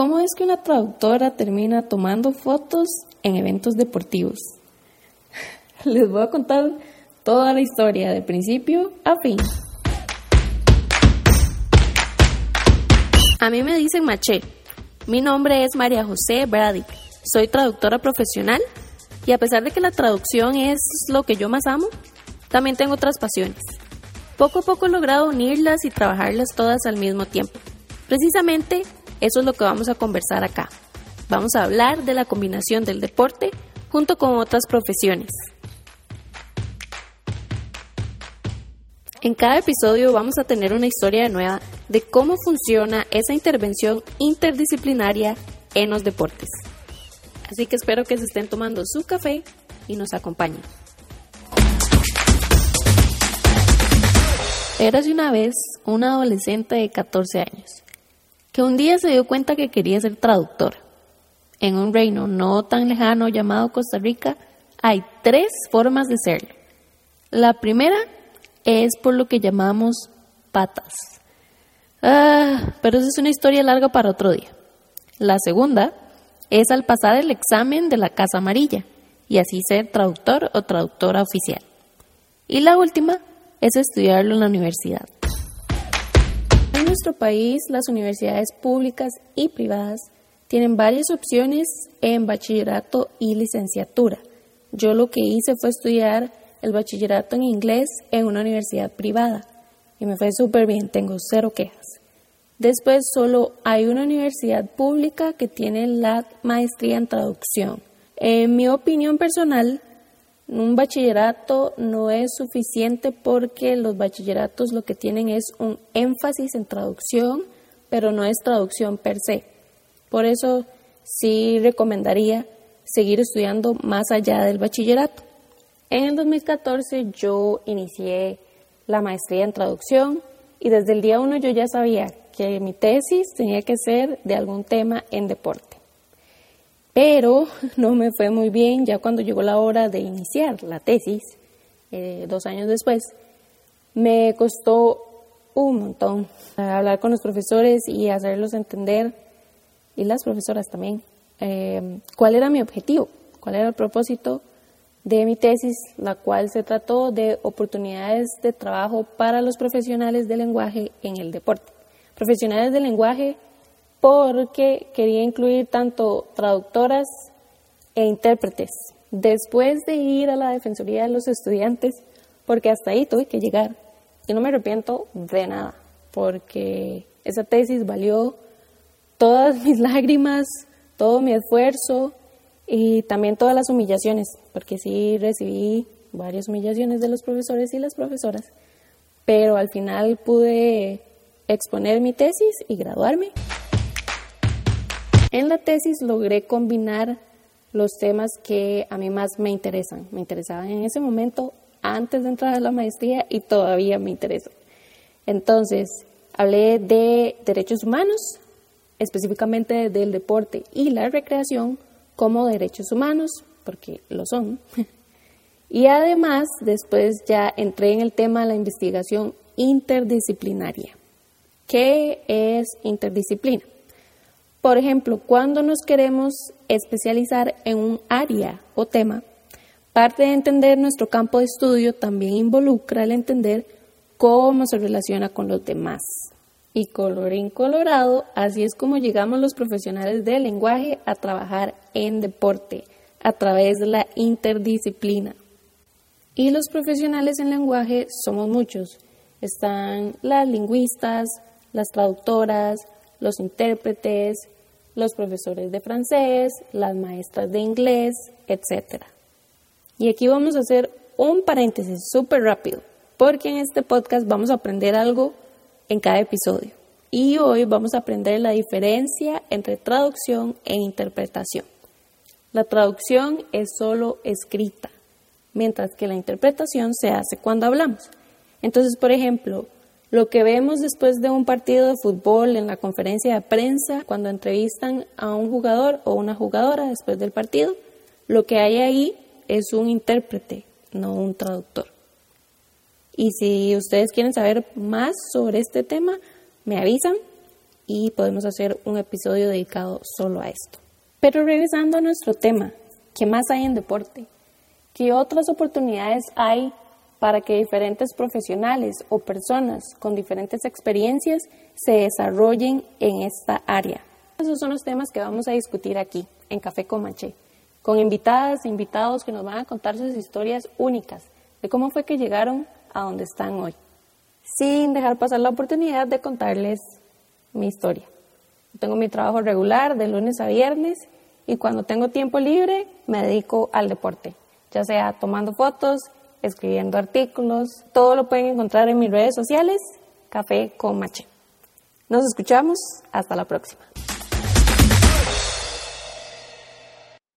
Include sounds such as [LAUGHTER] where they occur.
¿Cómo es que una traductora termina tomando fotos en eventos deportivos? [LAUGHS] Les voy a contar toda la historia de principio a fin. A mí me dicen Maché. Mi nombre es María José Brady. Soy traductora profesional y a pesar de que la traducción es lo que yo más amo, también tengo otras pasiones. Poco a poco he logrado unirlas y trabajarlas todas al mismo tiempo. Precisamente eso es lo que vamos a conversar acá. Vamos a hablar de la combinación del deporte junto con otras profesiones. En cada episodio vamos a tener una historia nueva de cómo funciona esa intervención interdisciplinaria en los deportes. Así que espero que se estén tomando su café y nos acompañen. Érase una vez una adolescente de 14 años que un día se dio cuenta que quería ser traductora. En un reino no tan lejano llamado Costa Rica hay tres formas de serlo. La primera es por lo que llamamos patas. Ah, pero esa es una historia larga para otro día. La segunda es al pasar el examen de la Casa Amarilla y así ser traductor o traductora oficial. Y la última es estudiarlo en la universidad. En nuestro país, las universidades públicas y privadas tienen varias opciones en bachillerato y licenciatura. Yo lo que hice fue estudiar el bachillerato en inglés en una universidad privada y me fue súper bien, tengo cero quejas. Después solo hay una universidad pública que tiene la maestría en traducción. En mi opinión personal, un bachillerato no es suficiente porque los bachilleratos lo que tienen es un énfasis en traducción, pero no es traducción per se. Por eso sí recomendaría seguir estudiando más allá del bachillerato. En el 2014 yo inicié la maestría en traducción y desde el día uno yo ya sabía que mi tesis tenía que ser de algún tema en deporte. Pero no me fue muy bien ya cuando llegó la hora de iniciar la tesis, eh, dos años después. Me costó un montón hablar con los profesores y hacerlos entender, y las profesoras también, eh, cuál era mi objetivo, cuál era el propósito de mi tesis, la cual se trató de oportunidades de trabajo para los profesionales de lenguaje en el deporte. Profesionales de lenguaje porque quería incluir tanto traductoras e intérpretes. Después de ir a la Defensoría de los Estudiantes, porque hasta ahí tuve que llegar, y no me arrepiento de nada, porque esa tesis valió todas mis [LAUGHS] lágrimas, todo mi esfuerzo y también todas las humillaciones, porque sí recibí varias humillaciones de los profesores y las profesoras, pero al final pude exponer mi tesis y graduarme. En la tesis logré combinar los temas que a mí más me interesan. Me interesaban en ese momento antes de entrar a la maestría y todavía me interesan. Entonces, hablé de derechos humanos, específicamente del deporte y la recreación como derechos humanos, porque lo son. [LAUGHS] Y además, después ya entré en el tema de la investigación interdisciplinaria. ¿Qué es interdisciplina? Por ejemplo, cuando nos queremos especializar en un área o tema, parte de entender nuestro campo de estudio también involucra el entender cómo se relaciona con los demás. Y colorín colorado, así es como llegamos los profesionales del lenguaje a trabajar en deporte a través de la interdisciplina. Y los profesionales en lenguaje somos muchos. Están las lingüistas, las traductoras, los intérpretes, los profesores de francés, las maestras de inglés, etc. Y aquí vamos a hacer un paréntesis súper rápido, porque en este podcast vamos a aprender algo en cada episodio. Y hoy vamos a aprender la diferencia entre traducción e interpretación. La traducción es solo escrita, mientras que la interpretación se hace cuando hablamos. Entonces, por ejemplo, lo que vemos después de un partido de fútbol en la conferencia de prensa, cuando entrevistan a un jugador o una jugadora después del partido, lo que hay ahí es un intérprete, no un traductor. Y si ustedes quieren saber más sobre este tema, me avisan y podemos hacer un episodio dedicado solo a esto. Pero regresando a nuestro tema, ¿qué más hay en deporte? ¿Qué otras oportunidades hay para que diferentes profesionales o personas con diferentes experiencias se desarrollen en esta área? Esos son los temas que vamos a discutir aquí, en Café Comanche, con invitadas e invitados que nos van a contar sus historias únicas de cómo fue que llegaron a donde están hoy, sin dejar pasar la oportunidad de contarles mi historia. Tengo mi trabajo regular de lunes a viernes y cuando tengo tiempo libre me dedico al deporte, ya sea tomando fotos, escribiendo artículos, todo lo pueden encontrar en mis redes sociales, Café con Mache. Nos escuchamos, hasta la próxima.